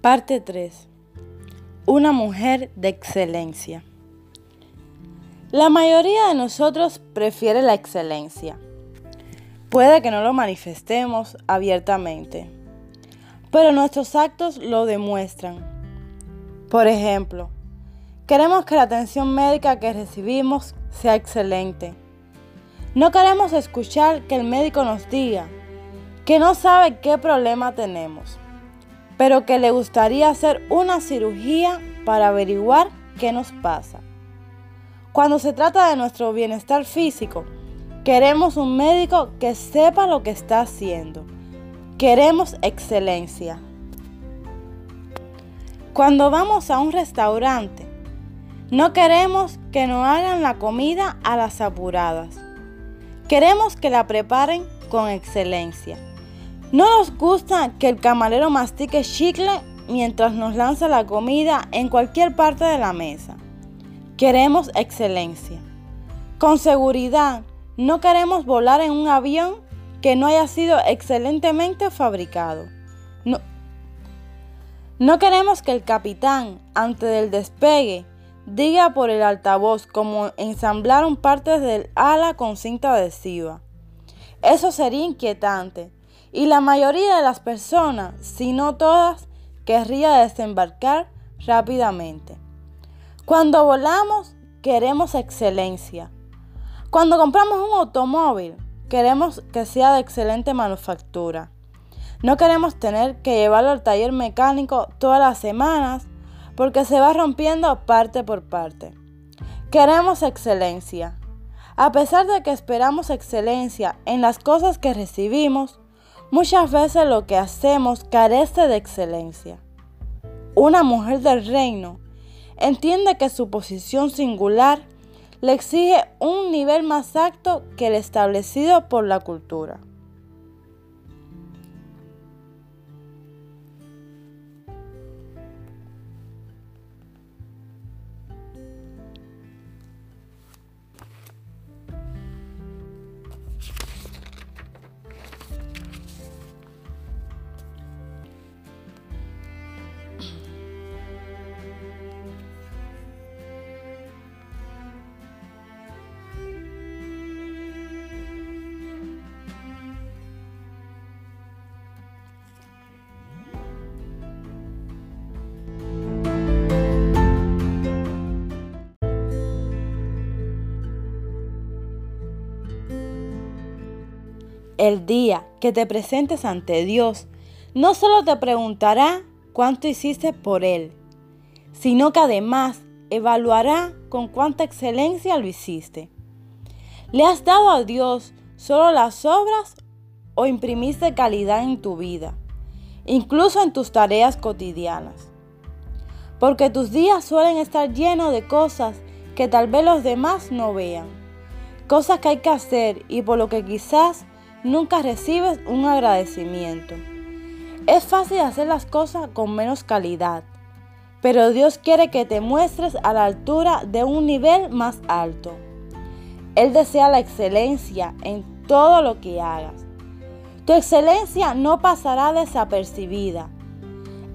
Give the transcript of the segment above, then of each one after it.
Parte 3. Una mujer de excelencia. La mayoría de nosotros prefiere la excelencia. Puede que no lo manifestemos abiertamente, pero nuestros actos lo demuestran. Por ejemplo, queremos que la atención médica que recibimos sea excelente. No queremos escuchar que el médico nos diga que no sabe qué problema tenemos pero que le gustaría hacer una cirugía para averiguar qué nos pasa. Cuando se trata de nuestro bienestar físico, queremos un médico que sepa lo que está haciendo. Queremos excelencia. Cuando vamos a un restaurante, no queremos que nos hagan la comida a las apuradas. Queremos que la preparen con excelencia. No nos gusta que el camarero mastique chicle mientras nos lanza la comida en cualquier parte de la mesa. Queremos excelencia. Con seguridad, no queremos volar en un avión que no haya sido excelentemente fabricado. No, queremos que el capitán, antes del despegue, diga por el altavoz cómo ensamblaron partes del ala con cinta adhesiva. Eso sería inquietante y la mayoría de las personas, si no todas, querría desembarcar rápidamente. Cuando volamos, queremos excelencia. Cuando compramos un automóvil, queremos que sea de excelente manufactura. No queremos tener que llevarlo al taller mecánico todas las semanas porque se va rompiendo parte por parte. Queremos excelencia. A pesar de que esperamos excelencia en las cosas que recibimos, Muchas veces lo que hacemos carece de excelencia. Una mujer del reino entiende que su posición singular le exige un nivel más alto que el establecido por la cultura. El día que te presentes ante Dios, no solo te preguntará cuánto hiciste por Él, sino que además evaluará con cuánta excelencia lo hiciste. ¿Le has dado a Dios solo las obras o imprimiste calidad en tu vida, incluso en tus tareas cotidianas? Porque tus días suelen estar llenos de cosas que tal vez los demás no vean, cosas que hay que hacer y por lo que quizás nunca recibes un agradecimiento. Es fácil hacer las cosas con menos calidad, pero Dios quiere que te muestres a la altura de un nivel más alto. Él desea la excelencia en todo lo que hagas. Tu excelencia no pasará desapercibida.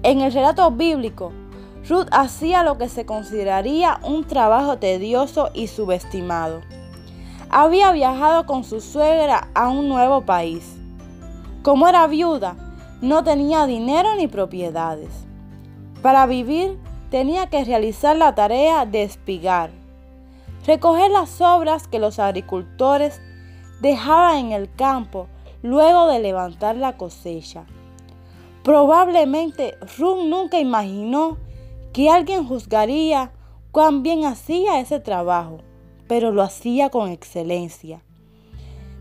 En el relato bíblico, Ruth hacía lo que se consideraría un trabajo tedioso y subestimado había viajado con su suegra a un nuevo país. Como era viuda, no tenía dinero ni propiedades. Para vivir tenía que realizar la tarea de espigar, recoger las sobras que los agricultores dejaban en el campo luego de levantar la cosecha. Probablemente Ruth nunca imaginó que alguien juzgaría cuán bien hacía ese trabajo pero lo hacía con excelencia.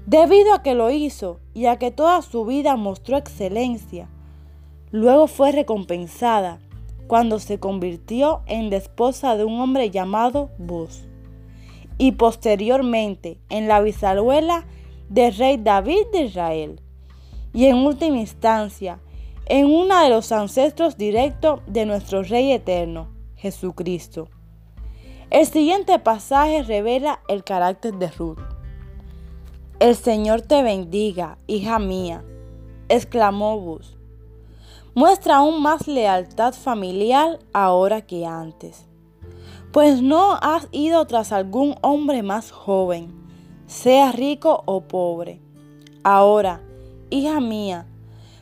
Debido a que lo hizo y a que toda su vida mostró excelencia, luego fue recompensada cuando se convirtió en la esposa de un hombre llamado Bus y posteriormente en la bisabuela del rey David de Israel y en última instancia en uno de los ancestros directos de nuestro Rey eterno, Jesucristo. El siguiente pasaje revela el carácter de Ruth. El Señor te bendiga, hija mía, exclamó Bus. muestra aún más lealtad familiar ahora que antes. Pues no has ido tras algún hombre más joven, sea rico o pobre. Ahora, hija mía,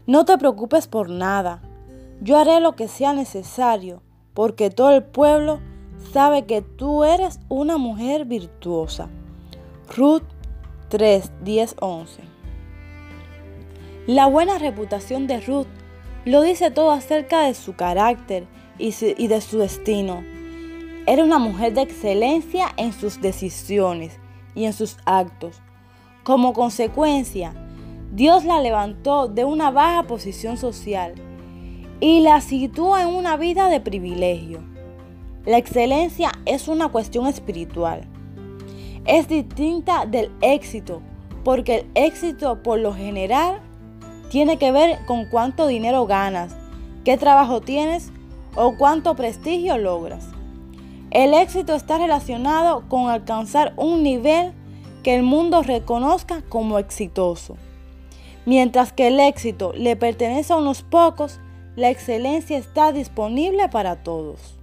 no te preocupes por nada. Yo haré lo que sea necesario, porque todo el pueblo sabe que tú eres una mujer virtuosa. Ruth 3, 10, 11. La buena reputación de Ruth lo dice todo acerca de su carácter y, de su destino. Era una mujer de excelencia en sus decisiones y en sus actos. Como consecuencia, Dios la levantó de una baja posición social y la situó en una vida de privilegio. La excelencia es una cuestión espiritual. Es distinta del éxito, porque el éxito por lo general tiene que ver con cuánto dinero ganas, qué trabajo tienes o cuánto prestigio logras. El éxito está relacionado con alcanzar un nivel que el mundo reconozca como exitoso. Mientras que el éxito le pertenece a unos pocos, la excelencia está disponible para todos.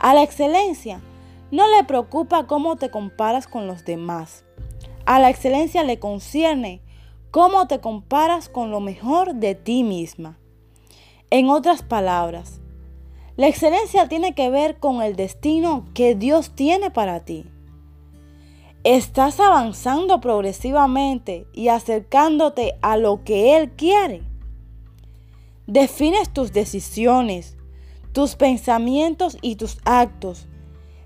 A la excelencia no le preocupa cómo te comparas con los demás. A la excelencia le concierne cómo te comparas con lo mejor de ti misma. En otras palabras, la excelencia tiene que ver con el destino que Dios tiene para ti. Estás avanzando progresivamente y acercándote a lo que Él quiere. Defines tus decisiones, tus pensamientos y tus actos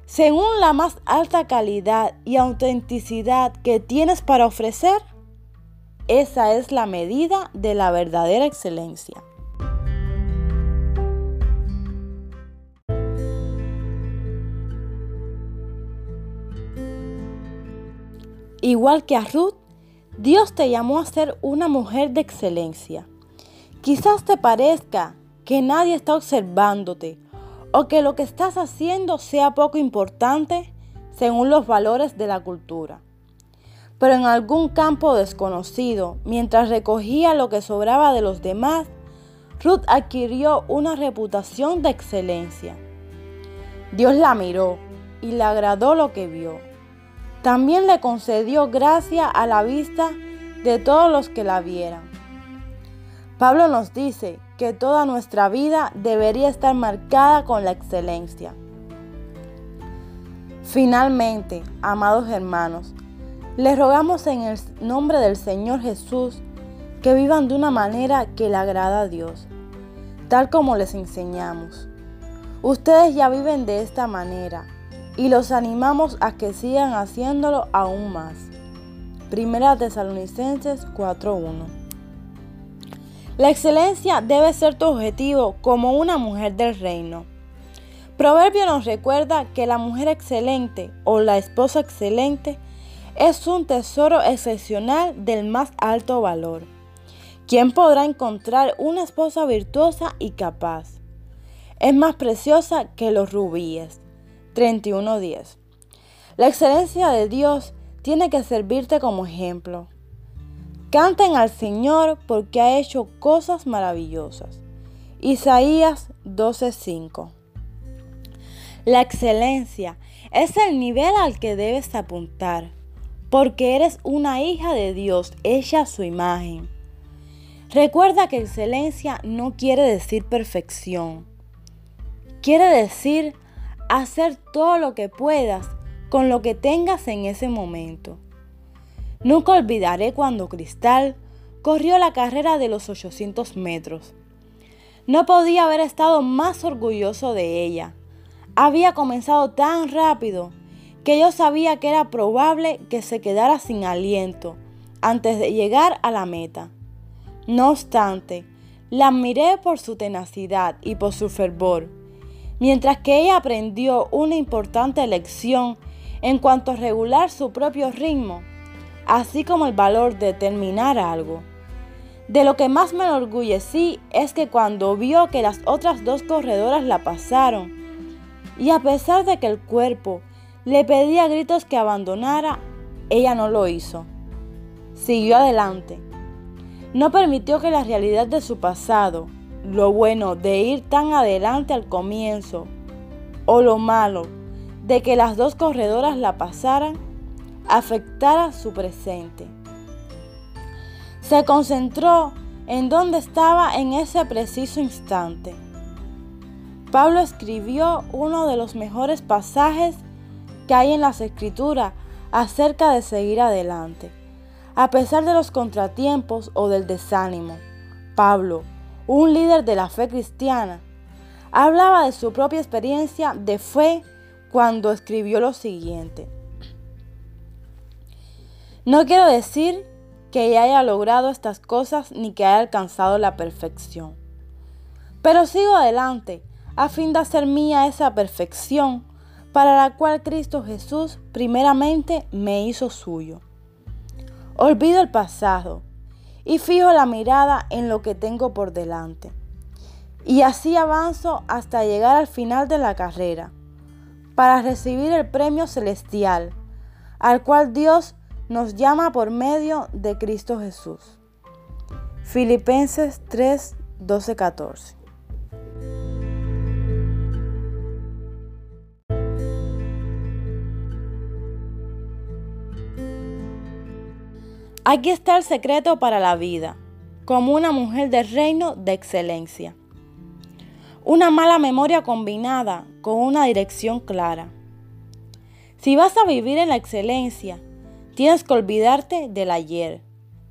según la más alta calidad y autenticidad que tienes para ofrecer esa es la medida de la verdadera excelencia. Igual que a Ruth, Dios te llamó a ser una mujer de excelencia. Quizás te parezca que nadie está observándote o que lo que estás haciendo sea poco importante según los valores de la cultura pero en algún campo desconocido, mientras recogía lo que sobraba de los demás, Ruth adquirió una reputación de excelencia. Dios la miró y le agradó lo que vio. También le concedió gracia a la vista de todos los que la vieran. Pablo nos dice que toda nuestra vida debería estar marcada con la excelencia. Finalmente, amados hermanos, les rogamos en el nombre del Señor Jesús que vivan de una manera que le agrada a Dios, tal como les enseñamos. Ustedes ya viven de esta manera y los animamos a que sigan haciéndolo aún más. Primera Tesalonicenses 4:1 La excelencia debe ser tu objetivo como una mujer del reino. Proverbio nos recuerda que la mujer excelente o la esposa excelente es un tesoro excepcional del más alto valor. ¿Quién podrá encontrar una esposa virtuosa y capaz? Es más preciosa que los rubíes. 31.10. La excelencia de Dios tiene que servirte como ejemplo. Canten al Señor porque ha hecho cosas maravillosas. Isaías 12:5. La excelencia es el nivel al que debes apuntar porque eres una hija de Dios, hecha a su imagen. Recuerda que excelencia no quiere decir perfección. Quiere decir hacer todo lo que puedas con lo que tengas en ese momento. Nunca olvidaré cuando Cristal corrió la carrera de los 800 metros. No podía haber estado más orgulloso de ella. Había comenzado tan rápido que yo sabía que era probable que se quedara sin aliento antes de llegar a la meta. No obstante, la admiré por su tenacidad y por su fervor, mientras que ella aprendió una importante lección en cuanto a regular su propio ritmo, así como el valor de terminar algo. De lo que más me enorgullecí es que cuando vio que las otras dos corredoras la pasaron, y a pesar de que el cuerpo le pedí a gritos que abandonara, ella no lo hizo. Siguió adelante. No permitió que la realidad de su pasado, lo bueno de ir tan adelante al comienzo o lo malo de que las dos corredoras la pasaran afectara su presente. Se concentró en donde estaba en ese preciso instante. Pablo escribió uno de los mejores pasajes que hay en las escrituras acerca de seguir adelante. A pesar de los contratiempos o del desánimo, Pablo, un líder de la fe cristiana, hablaba de su propia experiencia de fe cuando escribió lo siguiente. No quiero decir que haya logrado estas cosas ni que haya alcanzado la perfección, pero sigo adelante a fin de hacer mía esa perfección para la cual Cristo Jesús primeramente me hizo suyo. Olvido el pasado y fijo la mirada en lo que tengo por delante. Y así avanzo hasta llegar al final de la carrera, para recibir el premio celestial, al cual Dios nos llama por medio de Cristo Jesús. Filipenses 3, 12, 14. Aquí está el secreto para la vida, como una mujer del reino de excelencia. Una mala memoria combinada con una dirección clara. Si vas a vivir en la excelencia, tienes que olvidarte del ayer,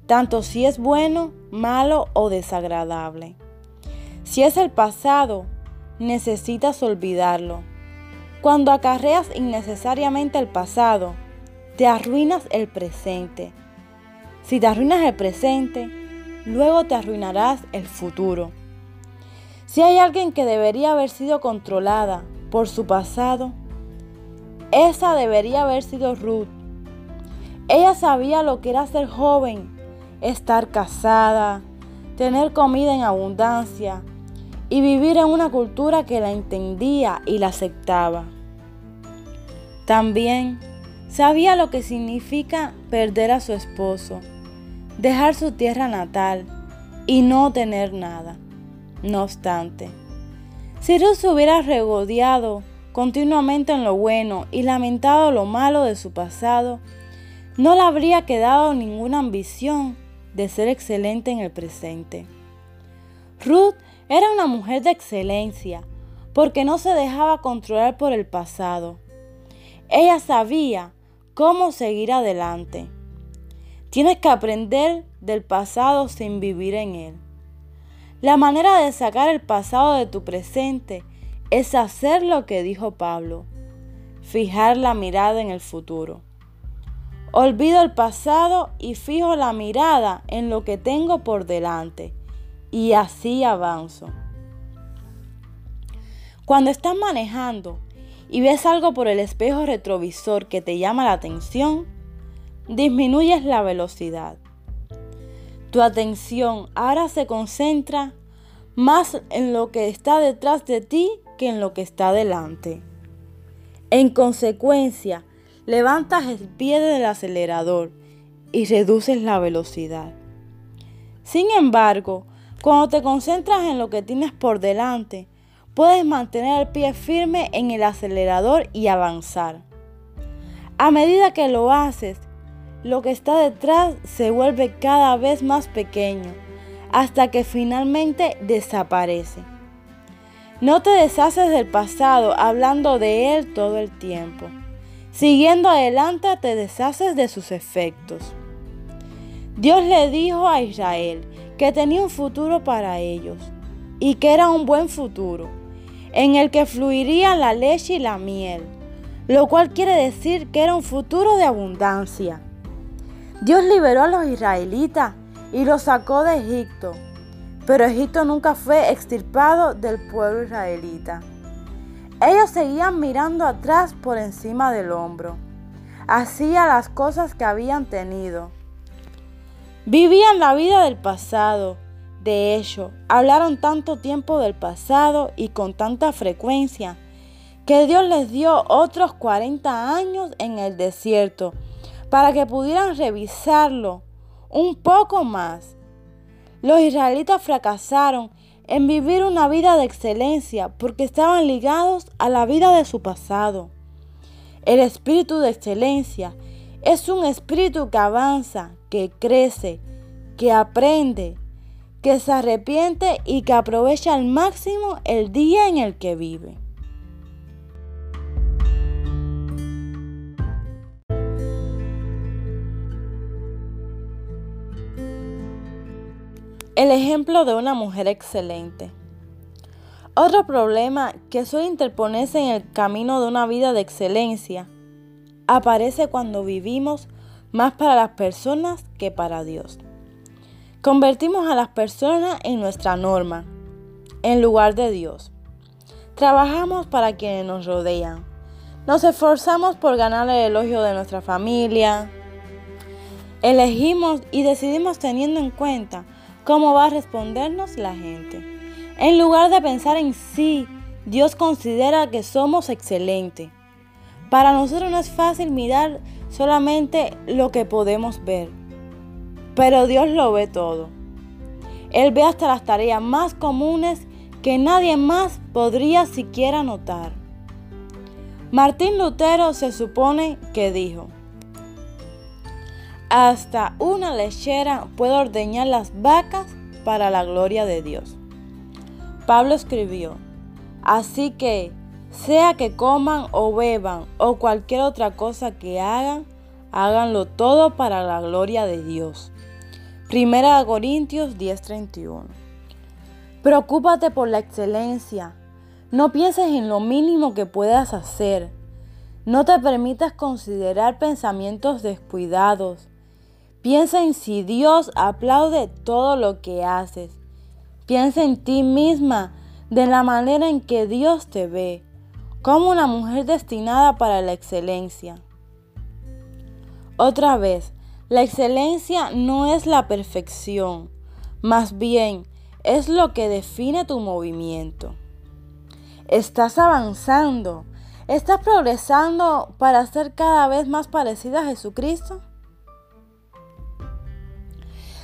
tanto si es bueno, malo o desagradable. Si es el pasado, necesitas olvidarlo. Cuando acarreas innecesariamente el pasado, te arruinas el presente si te arruinas el presente, luego te arruinarás el futuro. Si hay alguien que debería haber sido controlada por su pasado, esa debería haber sido Ruth. Ella sabía lo que era ser joven, estar casada, tener comida en abundancia y vivir en una cultura que la entendía y la aceptaba. También sabía lo que significa perder a su esposo dejar su tierra natal y no tener nada. No obstante, si Ruth se hubiera regodeado continuamente en lo bueno y lamentado lo malo de su pasado, no le habría quedado ninguna ambición de ser excelente en el presente. Ruth era una mujer de excelencia porque no se dejaba controlar por el pasado. Ella sabía cómo seguir adelante. Tienes que aprender del pasado sin vivir en él. La manera de sacar el pasado de tu presente es hacer lo que dijo Pablo, fijar la mirada en el futuro. Olvido el pasado y fijo la mirada en lo que tengo por delante y así avanzo. Cuando estás manejando y ves algo por el espejo retrovisor que te llama la atención, disminuyes la velocidad. Tu atención ahora se concentra más en lo que está detrás de ti que en lo que está delante. En consecuencia, levantas el pie del acelerador y reduces la velocidad. Sin embargo, cuando te concentras en lo que tienes por delante, puedes mantener el pie firme en el acelerador y avanzar. A medida que lo haces, lo que está detrás se vuelve cada vez más pequeño hasta que finalmente desaparece. No te deshaces del pasado hablando de él todo el tiempo. Siguiendo adelante te deshaces de sus efectos. Dios le dijo a Israel que tenía un futuro para ellos y que era un buen futuro, en el que fluiría la leche y la miel, lo cual quiere decir que era un futuro de abundancia. Dios liberó a los israelitas y los sacó de Egipto, pero Egipto nunca fue extirpado del pueblo israelita. Ellos seguían mirando atrás por encima del hombro, hacía las cosas que habían tenido. Vivían la vida del pasado. De hecho, hablaron tanto tiempo del pasado y con tanta frecuencia que Dios les dio otros 40 años en el desierto para que pudieran revisarlo un poco más. Los israelitas fracasaron en vivir una vida de excelencia porque estaban ligados a la vida de su pasado. El espíritu de excelencia es un espíritu que avanza, que crece, que aprende, que se arrepiente y que aprovecha al máximo el día en el que vive. El ejemplo de una mujer excelente. Otro problema que suele interponerse en el camino de una vida de excelencia aparece cuando vivimos más para las personas que para Dios. Convertimos a las personas en nuestra norma, en lugar de Dios. Trabajamos para quienes nos rodean. Nos esforzamos por ganar el elogio de nuestra familia. Elegimos y decidimos teniendo en cuenta cómo va a respondernos la gente. En lugar de pensar en sí, Dios considera que somos excelentes. Para nosotros no es fácil mirar solamente lo que podemos ver, pero Dios lo ve todo. Él ve hasta las tareas más comunes que nadie más podría siquiera notar. Martín Lutero se supone que dijo, hasta una lechera puede ordeñar las vacas para la gloria de Dios. Pablo escribió, así que sea que coman o beban o cualquier otra cosa que hagan, háganlo todo para la gloria de Dios. Primera Corintios 10:31. Preocúpate por la excelencia. No pienses en lo mínimo que puedas hacer. No te permitas considerar pensamientos descuidados. Piensa en si Dios aplaude todo lo que haces. Piensa en ti misma de la manera en que Dios te ve, como una mujer destinada para la excelencia. Otra vez, la excelencia no es la perfección, más bien es lo que define tu movimiento. Estás avanzando, estás progresando para ser cada vez más parecida a Jesucristo.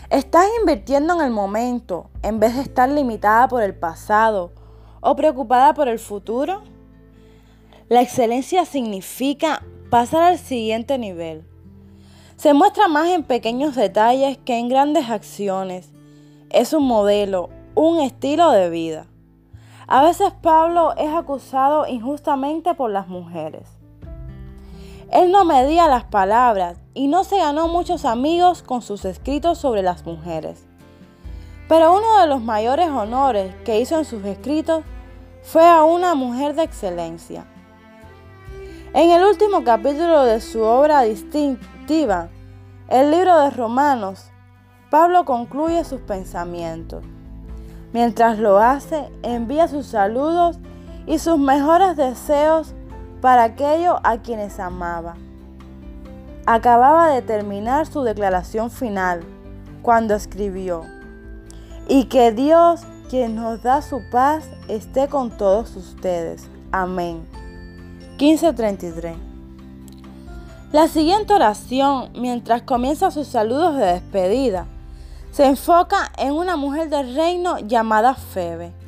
Estás invirtiendo en el momento en vez de estar limitada por el pasado o preocupada por el futuro. La excelencia significa pasar al siguiente nivel. Se muestra más en pequeños detalles que en grandes acciones. Es un modelo, un estilo de vida. A veces Pablo es acusado injustamente por las mujeres. Él no medía las palabras y no se ganó muchos amigos con sus escritos sobre las mujeres. Pero uno de los mayores honores que hizo en sus escritos fue a una mujer de excelencia. En el último capítulo de su obra distintiva, el libro de Romanos, Pablo concluye sus pensamientos. Mientras lo hace, envía sus saludos y sus mejores deseos para aquellos a quienes amaba. Acababa de terminar su declaración final cuando escribió, y que Dios, quien nos da su paz, esté con todos ustedes. Amén. 1533. La siguiente oración, mientras comienza sus saludos de despedida, se enfoca en una mujer del reino llamada Febe.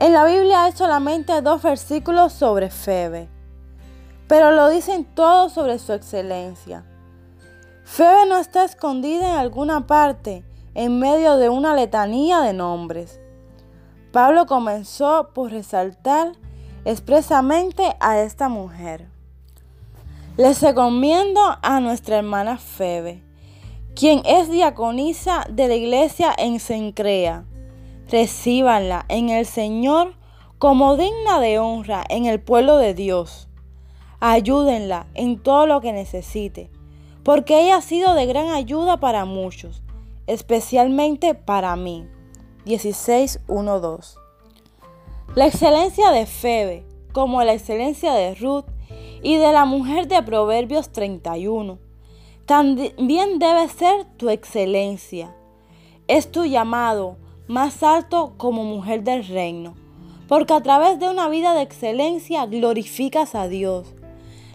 En la Biblia hay solamente dos versículos sobre Febe, pero lo dicen todos sobre su excelencia. Febe no está escondida en alguna parte en medio de una letanía de nombres. Pablo comenzó por resaltar expresamente a esta mujer. Les recomiendo a nuestra hermana Febe, quien es diaconisa de la iglesia en Sencrea recíbanla en el Señor como digna de honra en el pueblo de Dios. Ayúdenla en todo lo que necesite, porque ella ha sido de gran ayuda para muchos, especialmente para mí. 16.1.2 La excelencia de Febe, como la excelencia de Ruth y de la mujer de Proverbios 31, también debe ser tu excelencia. Es tu llamado más alto como mujer del reino, porque a través de una vida de excelencia glorificas a Dios.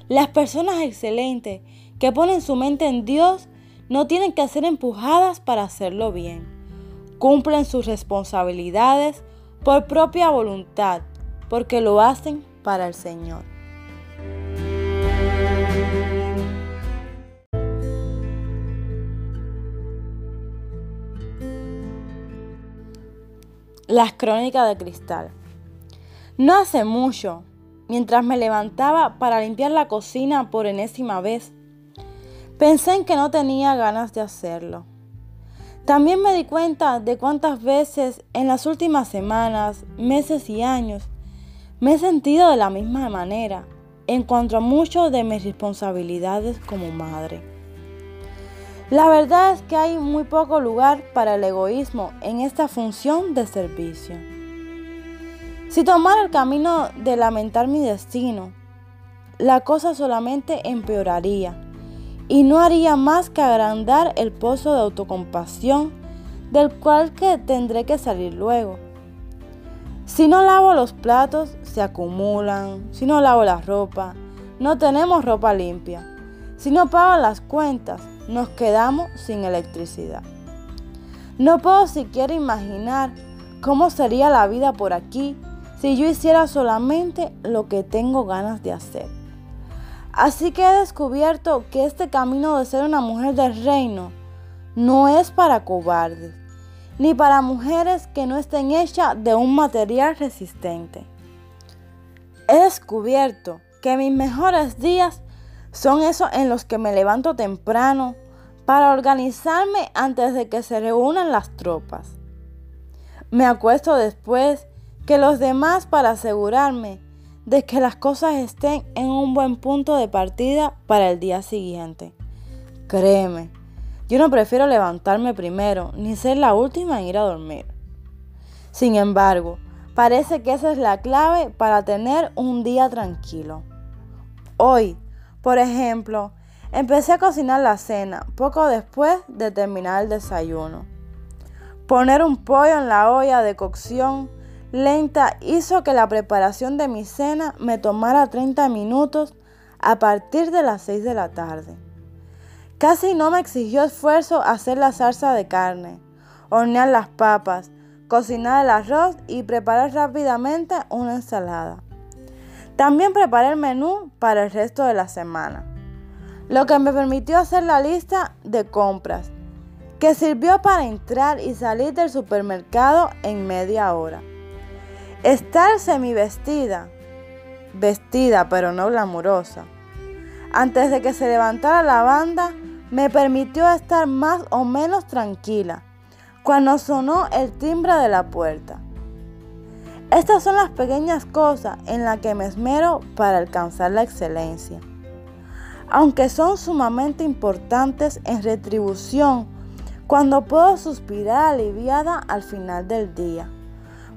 Las personas excelentes que ponen su mente en Dios no tienen que ser empujadas para hacerlo bien. cumplen sus responsabilidades por propia voluntad, porque lo hacen para el Señor. Las crónicas de cristal. No hace mucho, mientras me levantaba para limpiar la cocina por enésima vez, pensé en que no tenía ganas de hacerlo. También me di cuenta de cuántas veces en las últimas semanas, meses y años me he sentido de la misma manera en cuanto a muchas de mis responsabilidades como madre. La verdad es que hay muy poco lugar para el egoísmo en esta función de servicio. Si tomara el camino de lamentar mi destino, la cosa solamente empeoraría y no haría más que agrandar el pozo de autocompasión del cual que tendré que salir luego. Si no lavo los platos, se acumulan. Si no lavo la ropa, no tenemos ropa limpia. Si no pago las cuentas, nos quedamos sin electricidad. No puedo siquiera imaginar cómo sería la vida por aquí si yo hiciera solamente lo que tengo ganas de hacer. Así que he descubierto que este camino de ser una mujer del reino no es para cobardes, ni para mujeres que no estén hechas de un material resistente. He descubierto que mis mejores días son esos en los que me levanto temprano para organizarme antes de que se reúnan las tropas. Me acuesto después que los demás para asegurarme de que las cosas estén en un buen punto de partida para el día siguiente. Créeme, yo no prefiero levantarme primero ni ser la última en ir a dormir. Sin embargo, parece que esa es la clave para tener un día tranquilo. Hoy, por ejemplo, empecé a cocinar la cena poco después de terminar el desayuno. Poner un pollo en la olla de cocción lenta hizo que la preparación de mi cena me tomara 30 minutos a partir de las 6 de la tarde. Casi no me exigió esfuerzo hacer la salsa de carne, hornear las papas, cocinar el arroz y preparar rápidamente una ensalada. También preparé el menú para el resto de la semana, lo que me permitió hacer la lista de compras, que sirvió para entrar y salir del supermercado en media hora. Estar semi vestida, vestida pero no glamurosa, antes de que se levantara la banda, me permitió estar más o menos tranquila cuando sonó el timbre de la puerta. Estas son las pequeñas cosas en las que me esmero para alcanzar la excelencia. Aunque son sumamente importantes en retribución cuando puedo suspirar aliviada al final del día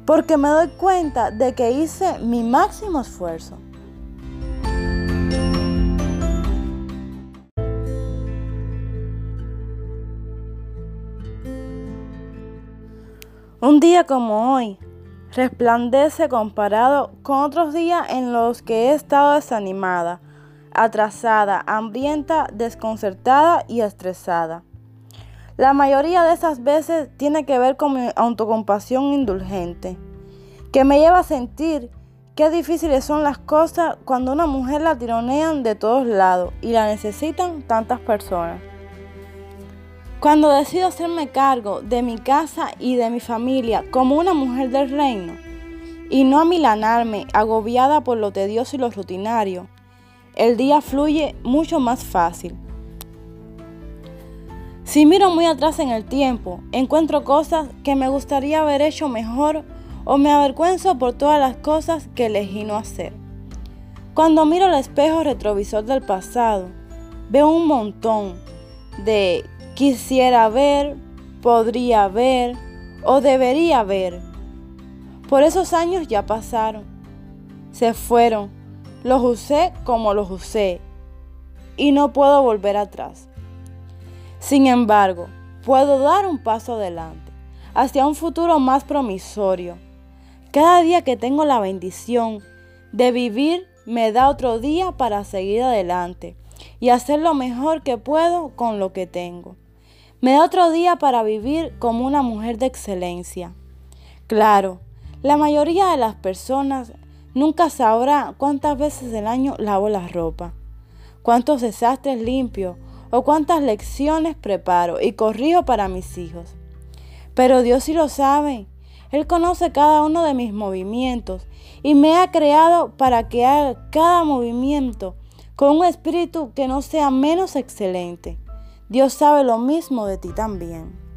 porque me doy cuenta de que hice mi máximo esfuerzo. Un día como hoy resplandece comparado con otros días en los que he estado desanimada, atrasada, hambrienta, desconcertada y estresada. La mayoría de esas veces tiene que ver con mi autocompasión indulgente, que me lleva a sentir qué difíciles son las cosas cuando una mujer la tironean de todos lados y la necesitan tantas personas. Cuando decido hacerme cargo de mi casa y de mi familia como una mujer del reino, y no amilanarme agobiada por lo tedioso y lo rutinario, el día fluye mucho más fácil. Si miro muy atrás en el tiempo, encuentro cosas que me gustaría haber hecho mejor o me avergüenzo por todas las cosas que elegí no hacer. Cuando miro el espejo retrovisor del pasado, veo un montón de quisiera ver, podría ver o debería ver. Por esos años ya pasaron, se fueron, los usé como los usé y no puedo volver atrás. Sin embargo, puedo dar un paso adelante, hacia un futuro más promisorio. Cada día que tengo la bendición de vivir me da otro día para seguir adelante y hacer lo mejor que puedo con lo que tengo. Me da otro día para vivir como una mujer de excelencia. Claro, la mayoría de las personas nunca sabrá cuántas veces al año lavo la ropa, cuántos desastres limpio o cuántas lecciones preparo y corrijo para mis hijos. Pero Dios sí lo sabe. Él conoce cada uno de mis movimientos y me ha creado para que haga cada movimiento con un espíritu que no sea menos excelente. Dios sabe lo mismo de ti también.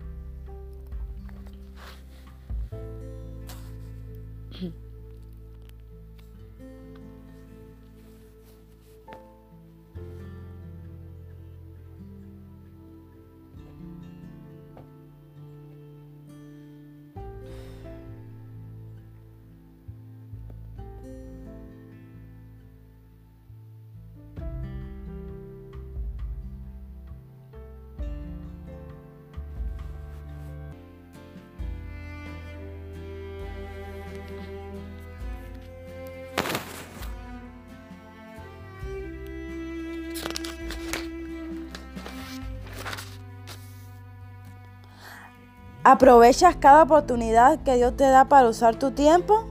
¿Aprovechas cada oportunidad que Dios te da para usar tu tiempo,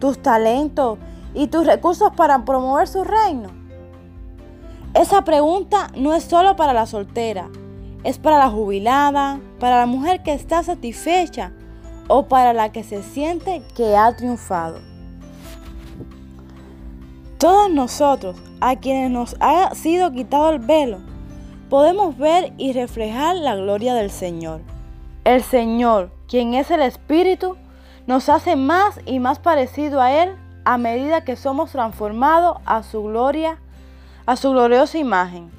tus talentos y tus recursos para promover su reino? Esa pregunta no es solo para la soltera, es para la jubilada, para la mujer que está satisfecha o para la que se siente que ha triunfado. Todos nosotros, a quienes nos ha sido quitado el velo, podemos ver y reflejar la gloria del Señor. El Señor, quien es el Espíritu, nos hace más y más parecido a Él a medida que somos transformados a su gloria, a su gloriosa imagen.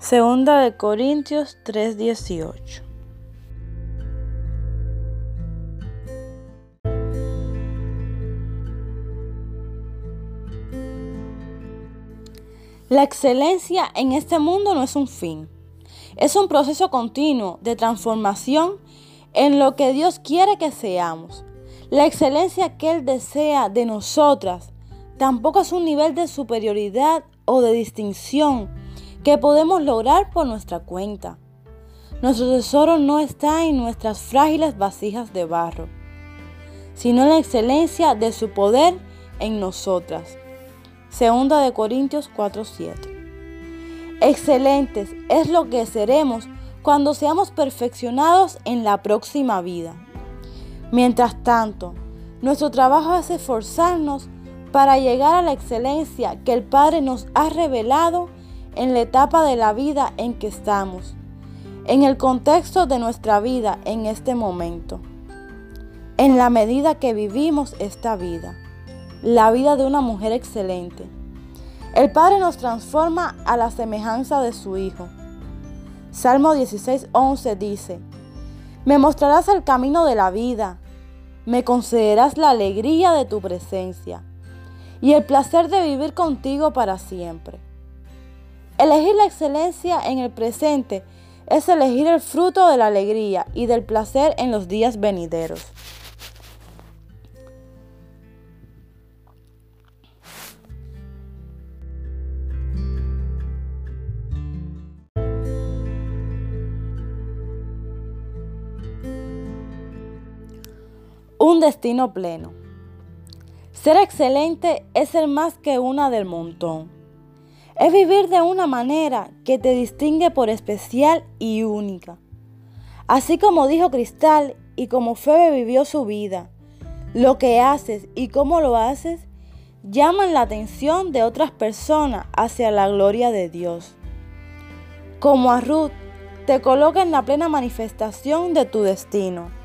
Segunda de Corintios 3:18. La excelencia en este mundo no es un fin es un proceso continuo de transformación en lo que Dios quiere que seamos. La excelencia que Él desea de nosotras tampoco es un nivel de superioridad o de distinción que podemos lograr por nuestra cuenta. Nuestro tesoro no está en nuestras frágiles vasijas de barro, sino en la excelencia de su poder en nosotras. Segunda de Corintios 4:7. Excelentes es lo que seremos cuando seamos perfeccionados en la próxima vida. Mientras tanto, nuestro trabajo es esforzarnos para llegar a la excelencia que el Padre nos ha revelado en la etapa de la vida en que estamos, en el contexto de nuestra vida en este momento, en la medida que vivimos esta vida, la vida de una mujer excelente el Padre nos transforma a la semejanza de su Hijo. Salmo 16:11 dice, Me mostrarás el camino de la vida, me concederás la alegría de tu presencia y el placer de vivir contigo para siempre. Elegir la excelencia en el presente es elegir el fruto de la alegría y del placer en los días venideros. Un destino pleno. Ser excelente es ser más que una del montón. Es vivir de una manera que te distingue por especial y única. Así como dijo Cristal y como Febe vivió su vida, lo que haces y cómo lo haces llaman la atención de otras personas hacia la gloria de Dios. Como a Ruth, te coloca en la plena manifestación de tu destino.